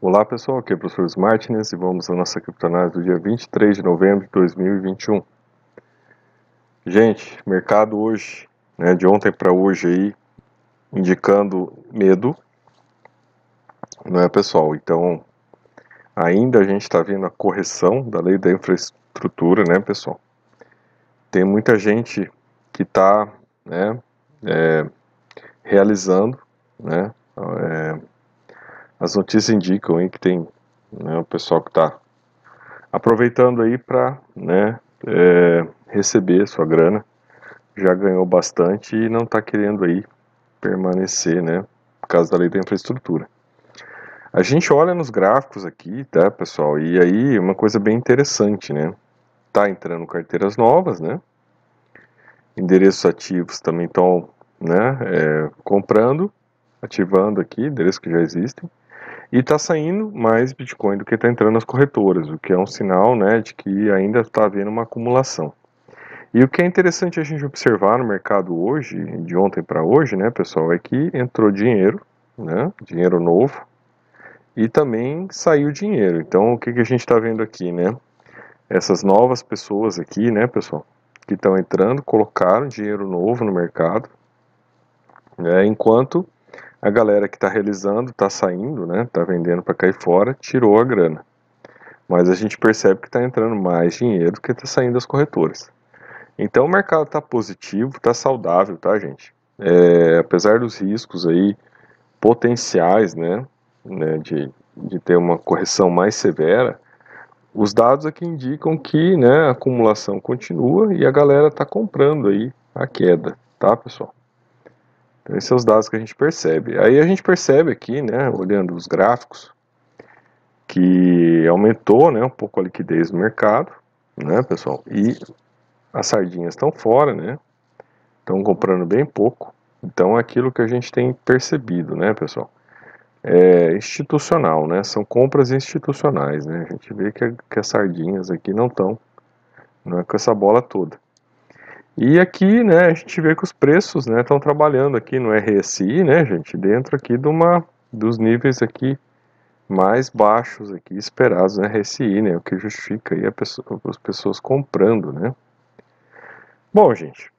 Olá pessoal, aqui é o professor Martinez e vamos à nossa criptonase do dia 23 de novembro de 2021. Gente, mercado hoje, né, de ontem para hoje aí, indicando medo, não é pessoal? Então, ainda a gente está vendo a correção da lei da infraestrutura, né pessoal? Tem muita gente que está né, é, realizando, né, é, as notícias indicam aí que tem né, o pessoal que está aproveitando aí para né, é, receber sua grana, já ganhou bastante e não está querendo aí permanecer, né, por causa da lei da infraestrutura. A gente olha nos gráficos aqui, tá, pessoal, e aí uma coisa bem interessante, né, tá entrando carteiras novas, né, endereços ativos também estão, né, é, comprando, ativando aqui, endereços que já existem, e está saindo mais Bitcoin do que está entrando nas corretoras, o que é um sinal né, de que ainda está havendo uma acumulação. E o que é interessante a gente observar no mercado hoje, de ontem para hoje, né, pessoal, é que entrou dinheiro, né, dinheiro novo, e também saiu dinheiro. Então, o que, que a gente está vendo aqui, né? Essas novas pessoas aqui, né, pessoal, que estão entrando, colocaram dinheiro novo no mercado, né, enquanto a galera que está realizando, está saindo, né, está vendendo para cair fora, tirou a grana. Mas a gente percebe que está entrando mais dinheiro do que está saindo das corretoras. Então o mercado está positivo, está saudável, tá, gente? É, apesar dos riscos aí potenciais, né, né de, de ter uma correção mais severa, os dados aqui indicam que né, a acumulação continua e a galera está comprando aí a queda, tá, pessoal? Então, esses são os dados que a gente percebe. Aí a gente percebe aqui, né, olhando os gráficos, que aumentou né, um pouco a liquidez do mercado, né, pessoal? E as sardinhas estão fora, né? Estão comprando bem pouco. Então, é aquilo que a gente tem percebido, né, pessoal? É institucional, né? São compras institucionais, né? A gente vê que, que as sardinhas aqui não estão não é com essa bola toda. E aqui, né, a gente vê que os preços, né, estão trabalhando aqui no RSI, né, gente, dentro aqui de uma dos níveis aqui mais baixos aqui esperados no RSI, né, o que justifica aí pessoa, as pessoas comprando, né. Bom, gente,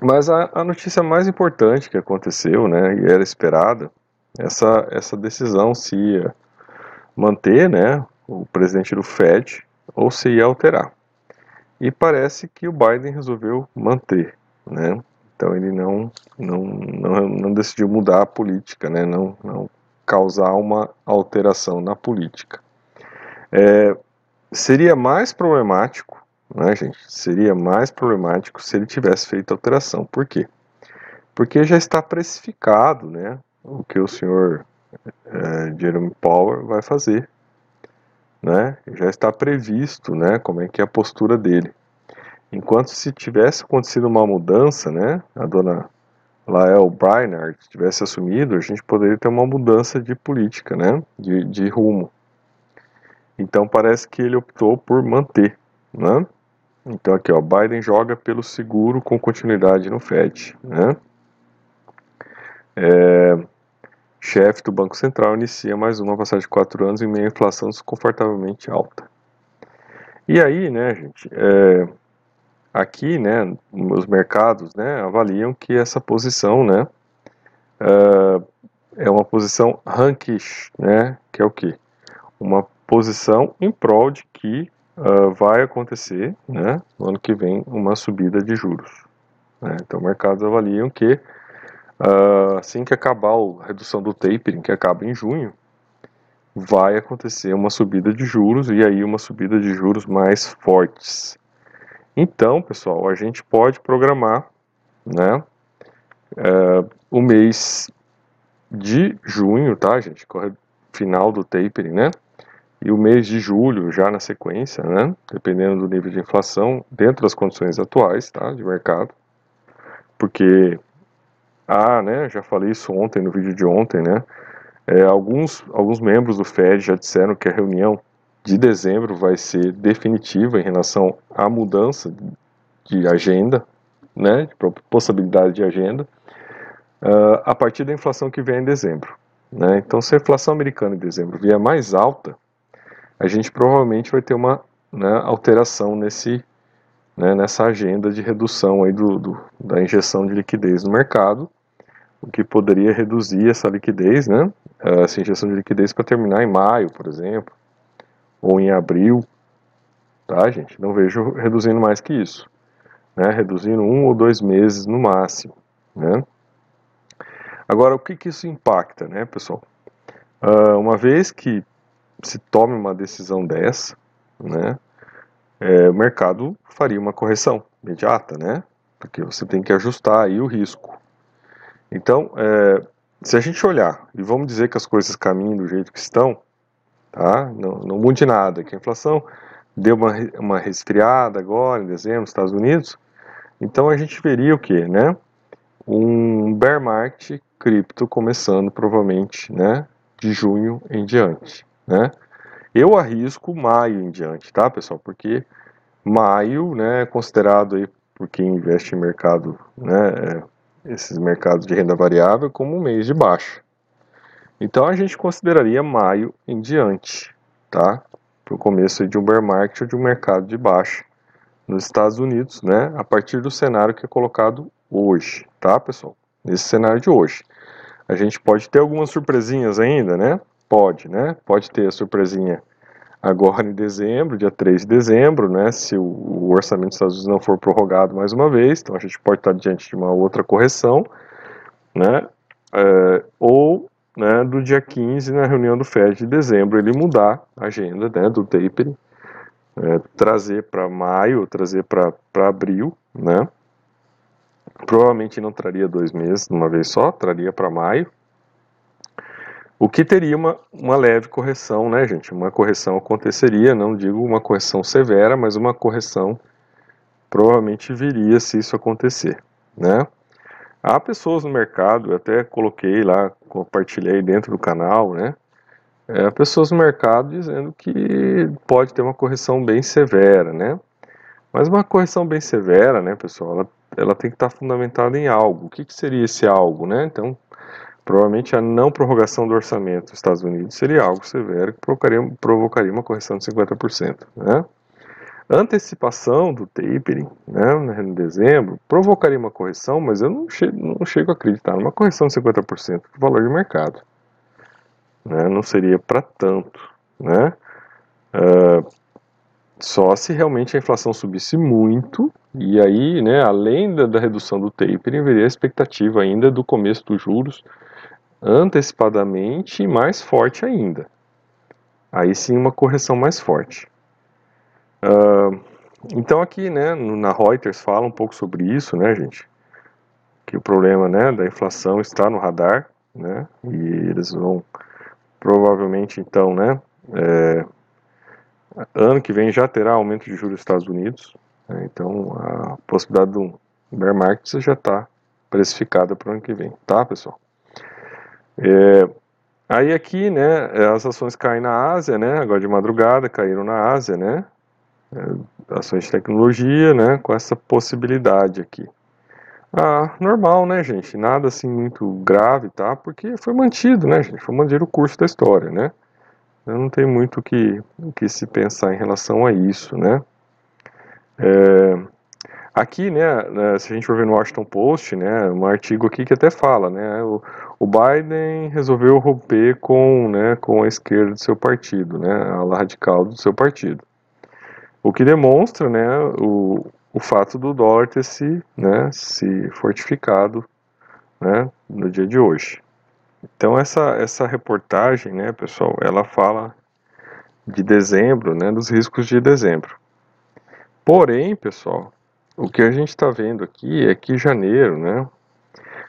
mas a, a, notícia mais importante que aconteceu, né, e era esperada, essa, essa decisão se ia manter, né, o presidente do Fed ou se ia alterar. E parece que o Biden resolveu manter, né? Então ele não, não, não, não decidiu mudar a política, né? Não, não causar uma alteração na política. É, seria mais problemático, né, gente? Seria mais problemático se ele tivesse feito alteração. Por quê? Porque já está precificado, né? O que o senhor é, Jeremy Powell vai fazer né, já está previsto, né, como é que é a postura dele. Enquanto se tivesse acontecido uma mudança, né, a dona Lael Brainerd tivesse assumido, a gente poderia ter uma mudança de política, né, de, de rumo. Então parece que ele optou por manter, né? Então aqui, ó, Biden joga pelo seguro com continuidade no Fed, né? É, chefe do Banco Central inicia mais uma passagem de quatro anos em meio à inflação desconfortavelmente alta. E aí, né, gente, é, aqui, né, os mercados, né, avaliam que essa posição, né, é, é uma posição rankish, né, que é o que? Uma posição em prol de que uh, vai acontecer, né, no ano que vem, uma subida de juros. Né? Então, mercados avaliam que Uh, assim que acabar a redução do tapering, que acaba em junho, vai acontecer uma subida de juros e aí uma subida de juros mais fortes. Então, pessoal, a gente pode programar, né, uh, o mês de junho, tá, gente, final do tapering, né, e o mês de julho já na sequência, né, dependendo do nível de inflação, dentro das condições atuais, tá, de mercado, porque ah, né, já falei isso ontem no vídeo de ontem, né? É, alguns, alguns membros do Fed já disseram que a reunião de dezembro vai ser definitiva em relação à mudança de agenda, né, de possibilidade de agenda, uh, a partir da inflação que vem em dezembro. Né? Então, se a inflação americana em dezembro vier mais alta, a gente provavelmente vai ter uma né, alteração nesse, né, nessa agenda de redução aí do, do, da injeção de liquidez no mercado, o que poderia reduzir essa liquidez, né, essa injeção de liquidez para terminar em maio, por exemplo, ou em abril, tá, gente? Não vejo reduzindo mais que isso, né, reduzindo um ou dois meses no máximo, né. Agora, o que, que isso impacta, né, pessoal? Uh, uma vez que se tome uma decisão dessa, né, é, o mercado faria uma correção imediata, né, porque você tem que ajustar aí o risco. Então, é, se a gente olhar e vamos dizer que as coisas caminham do jeito que estão, tá, não, não mude nada, que a inflação deu uma, uma resfriada agora em dezembro nos Estados Unidos, então a gente veria o que, né, um bear market cripto começando provavelmente, né, de junho em diante, né? Eu arrisco maio em diante, tá, pessoal? Porque maio, né, é considerado aí por quem investe em mercado, né, é, esses mercados de renda variável como um mês de baixa. Então a gente consideraria maio em diante, tá? Para o começo de um bear market ou de um mercado de baixa nos Estados Unidos, né? A partir do cenário que é colocado hoje, tá, pessoal? Nesse cenário de hoje. A gente pode ter algumas surpresinhas ainda, né? Pode, né? Pode ter a surpresinha agora em dezembro, dia 3 de dezembro, né? Se o, o orçamento dos Estados Unidos não for prorrogado mais uma vez, então a gente pode estar diante de uma outra correção, né? É, ou né, do dia 15, na reunião do FED de dezembro, ele mudar a agenda né, do tapering, é, trazer para maio, trazer para abril, né? Provavelmente não traria dois meses de uma vez só, traria para maio. O que teria uma, uma leve correção, né, gente? Uma correção aconteceria, não digo uma correção severa, mas uma correção provavelmente viria se isso acontecer, né? Há pessoas no mercado, eu até coloquei lá, compartilhei dentro do canal, né? É, pessoas no mercado dizendo que pode ter uma correção bem severa, né? Mas uma correção bem severa, né, pessoal, ela ela tem que estar fundamentada em algo. O que, que seria esse algo, né? Então, provavelmente a não prorrogação do orçamento dos Estados Unidos seria algo severo que provocaria, provocaria uma correção de 50%, né? antecipação do tapering, né, em dezembro, provocaria uma correção, mas eu não chego, não chego a acreditar numa correção de 50% do valor de mercado. Né, não seria para tanto. Né? Uh, só se realmente a inflação subisse muito, e aí, né, além da, da redução do tapering, haveria a expectativa ainda do começo dos juros antecipadamente e mais forte ainda. Aí sim uma correção mais forte. Uh, então aqui, né, na Reuters fala um pouco sobre isso, né, gente, que o problema, né, da inflação está no radar, né, e eles vão provavelmente então, né, é, ano que vem já terá aumento de juros nos Estados Unidos, né, então a possibilidade do bear market já está precificada para o ano que vem, tá, pessoal? É, aí aqui, né, as ações caem na Ásia, né, agora de madrugada caíram na Ásia, né, é, ações de tecnologia, né, com essa possibilidade aqui. Ah, normal, né, gente? Nada assim muito grave, tá? Porque foi mantido, né, gente? Foi mantido o curso da história, né? Não tem muito o que, que se pensar em relação a isso, né? É, aqui, né, né, se a gente for ver no Washington Post, né, um artigo aqui que até fala, né, o, o Biden resolveu romper com, né, com a esquerda do seu partido, né, a ala radical do seu partido. O que demonstra, né, o, o fato do dólar ter se, né, se fortificado, né, no dia de hoje. Então essa, essa reportagem, né, pessoal, ela fala de dezembro, né, dos riscos de dezembro. Porém, pessoal, o que a gente está vendo aqui é que janeiro, né,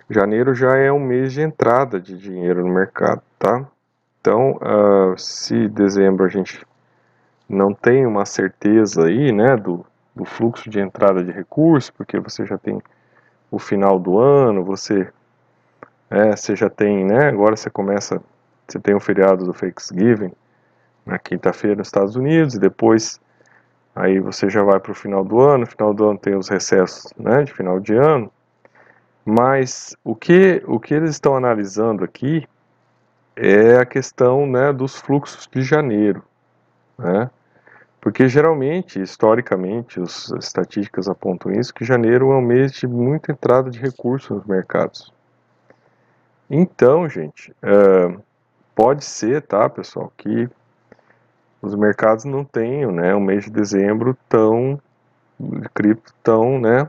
janeiro já é um mês de entrada de dinheiro no mercado, tá? Então, uh, se dezembro a gente não tem uma certeza aí, né, do, do fluxo de entrada de recursos, porque você já tem o final do ano, você é, você já tem, né? Agora você começa, você tem o feriado do Thanksgiving na quinta-feira nos Estados Unidos e depois aí você já vai para o final do ano. No final do ano tem os recessos, né? De final de ano. Mas o que o que eles estão analisando aqui é a questão né, dos fluxos de janeiro. Né? Porque geralmente, historicamente, as estatísticas apontam isso, que janeiro é um mês de muita entrada de recursos nos mercados. Então, gente, uh, pode ser, tá, pessoal, que os mercados não tenham, né, um mês de dezembro tão cripto tão, né,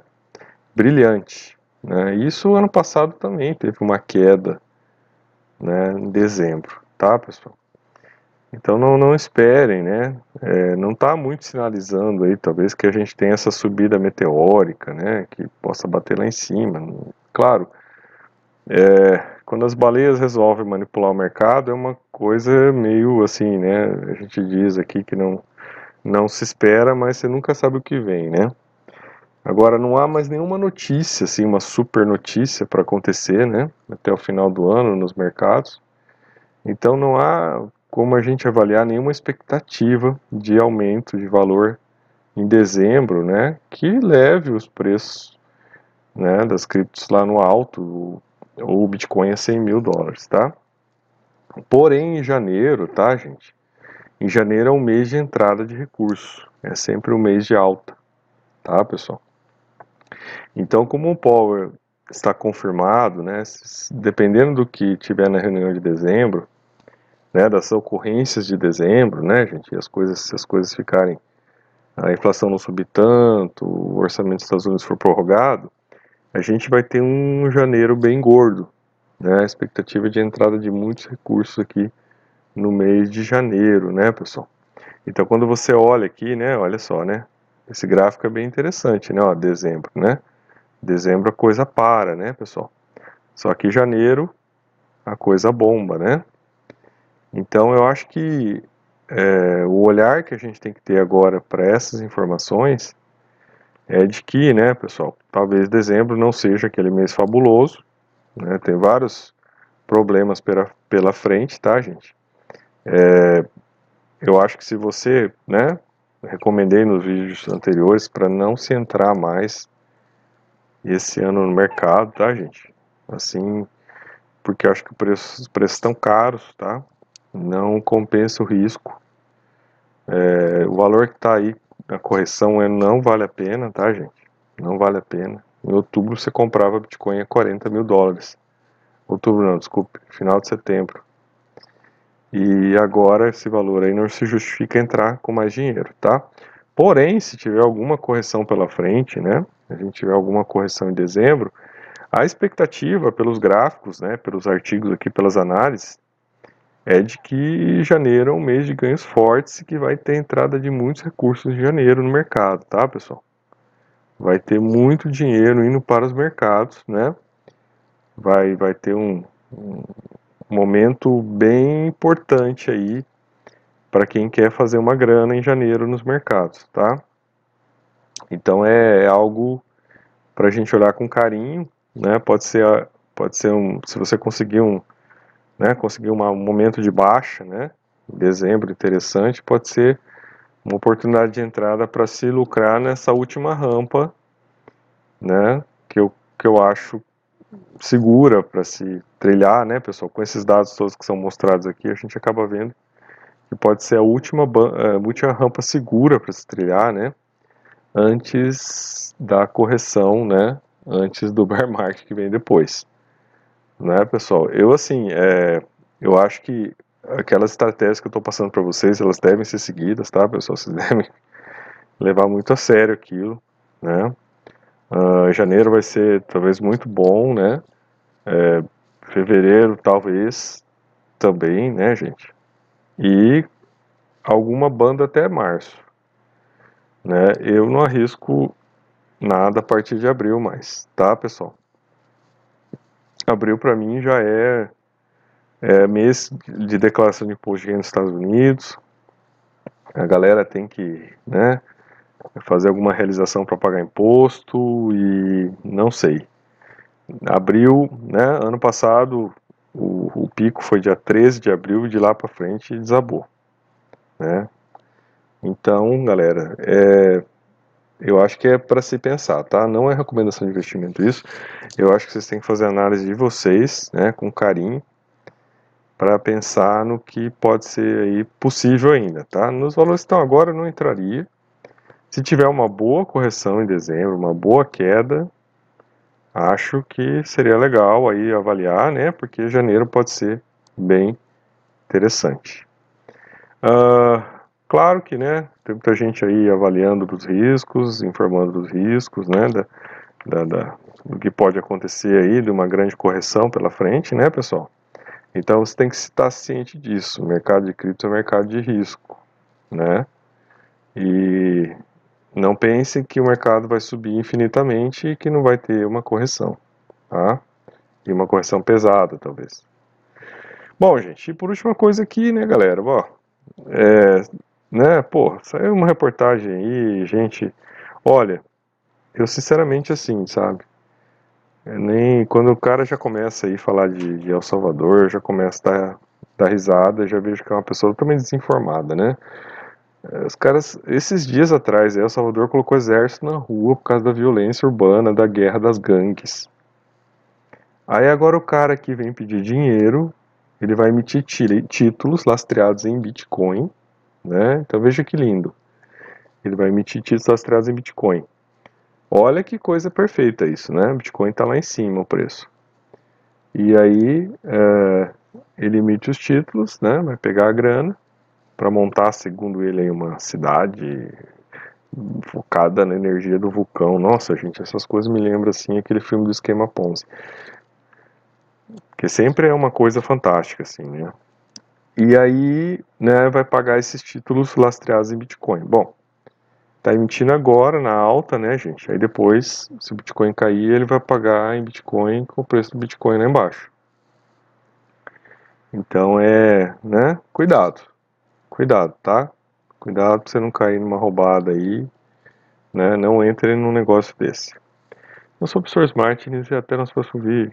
brilhante. Né? Isso ano passado também teve uma queda, né, em dezembro, tá, pessoal? Então não, não esperem, né? É, não está muito sinalizando aí, talvez que a gente tenha essa subida meteórica, né? Que possa bater lá em cima. Claro, é, quando as baleias resolvem manipular o mercado é uma coisa meio assim, né? A gente diz aqui que não não se espera, mas você nunca sabe o que vem, né? Agora não há mais nenhuma notícia, assim, uma super notícia para acontecer, né? Até o final do ano nos mercados. Então não há como a gente avaliar nenhuma expectativa de aumento de valor em dezembro, né, que leve os preços né, das criptos lá no alto, ou o Bitcoin a 100 mil dólares, tá? Porém, em janeiro, tá, gente? Em janeiro é um mês de entrada de recursos, é sempre um mês de alta, tá, pessoal? Então, como o Power está confirmado, né, dependendo do que tiver na reunião de dezembro, né, das ocorrências de dezembro, né, gente, as coisas, se as coisas ficarem, a inflação não subir tanto, o orçamento dos Estados Unidos for prorrogado, a gente vai ter um janeiro bem gordo, né, a expectativa de entrada de muitos recursos aqui no mês de janeiro, né, pessoal. Então, quando você olha aqui, né, olha só, né, esse gráfico é bem interessante, né, ó, dezembro, né, dezembro a coisa para, né, pessoal. Só que janeiro a coisa bomba, né? Então eu acho que é, o olhar que a gente tem que ter agora para essas informações é de que, né, pessoal, talvez dezembro não seja aquele mês fabuloso, né, tem vários problemas pela, pela frente, tá, gente? É, eu acho que se você, né, recomendei nos vídeos anteriores para não se entrar mais esse ano no mercado, tá, gente? Assim, porque acho que preço, os preços estão caros, tá? não compensa o risco. É, o valor que está aí na correção é, não vale a pena, tá, gente? Não vale a pena. Em outubro você comprava Bitcoin a 40 mil dólares. Outubro não, desculpe, final de setembro. E agora esse valor aí não se justifica entrar com mais dinheiro, tá? Porém, se tiver alguma correção pela frente, né? A gente tiver alguma correção em dezembro, a expectativa pelos gráficos, né, pelos artigos aqui, pelas análises, é de que janeiro é um mês de ganhos fortes e que vai ter entrada de muitos recursos em janeiro no mercado, tá, pessoal? Vai ter muito dinheiro indo para os mercados, né? Vai, vai ter um, um momento bem importante aí para quem quer fazer uma grana em janeiro nos mercados, tá? Então é, é algo para a gente olhar com carinho, né? Pode ser, pode ser um, se você conseguir um né, conseguir uma, um momento de baixa, né, em dezembro interessante, pode ser uma oportunidade de entrada para se lucrar nessa última rampa, né, que eu, que eu acho segura para se trilhar, né, pessoal, com esses dados todos que são mostrados aqui, a gente acaba vendo que pode ser a última, a eh, última rampa segura para se trilhar, né, antes da correção, né, antes do bear market que vem depois né, pessoal? Eu, assim, é, eu acho que aquelas estratégias que eu estou passando para vocês, elas devem ser seguidas, tá, pessoal? Vocês devem levar muito a sério aquilo, né? Uh, janeiro vai ser talvez muito bom, né? É, fevereiro talvez também, né, gente? E alguma banda até março, né? Eu não arrisco nada a partir de abril mais, tá, pessoal? abril para mim já é, é, mês de declaração de imposto de nos Estados Unidos. A galera tem que, né, fazer alguma realização para pagar imposto e não sei. Abril, né, ano passado o, o pico foi dia 13 de abril e de lá para frente desabou, né? Então, galera, é, eu acho que é para se pensar, tá? Não é recomendação de investimento isso. Eu acho que vocês têm que fazer análise de vocês, né, com carinho. para pensar no que pode ser aí possível ainda, tá? Nos valores que estão agora eu não entraria. Se tiver uma boa correção em dezembro, uma boa queda, acho que seria legal aí avaliar, né? Porque janeiro pode ser bem interessante. Uh, claro que, né? Tem muita gente aí avaliando os riscos, informando dos riscos, né? Da, da, da, do que pode acontecer aí, de uma grande correção pela frente, né, pessoal? Então você tem que estar ciente disso. Mercado de cripto é mercado de risco, né? E não pense que o mercado vai subir infinitamente e que não vai ter uma correção, tá? E uma correção pesada, talvez. Bom, gente, e por última coisa aqui, né, galera? Ó, é, né, pô, saiu uma reportagem aí, gente. Olha, eu sinceramente assim, sabe? É nem quando o cara já começa aí a falar de, de El Salvador, já começa a dar, dar risada, já vejo que é uma pessoa totalmente desinformada, né? Os caras, esses dias atrás, El Salvador colocou exército na rua por causa da violência urbana, da guerra das gangues. Aí agora o cara que vem pedir dinheiro, ele vai emitir títulos lastreados em Bitcoin, né? Então veja que lindo. Ele vai emitir títulos lastreados em Bitcoin. Olha que coisa perfeita isso, né? Bitcoin está lá em cima o preço. E aí é, ele emite os títulos, né? Vai pegar a grana para montar, segundo ele, uma cidade focada na energia do vulcão. Nossa, gente, essas coisas me lembram assim aquele filme do esquema Ponzi. Que sempre é uma coisa fantástica assim, né? E aí, né, vai pagar esses títulos lastreados em Bitcoin. Bom, tá emitindo agora na alta, né, gente? Aí depois, se o Bitcoin cair, ele vai pagar em Bitcoin com o preço do Bitcoin lá embaixo. Então é, né, cuidado. Cuidado, tá? Cuidado pra você não cair numa roubada aí, né? Não entre num negócio desse. Eu sou o professor Martins e até nosso próximo vídeo.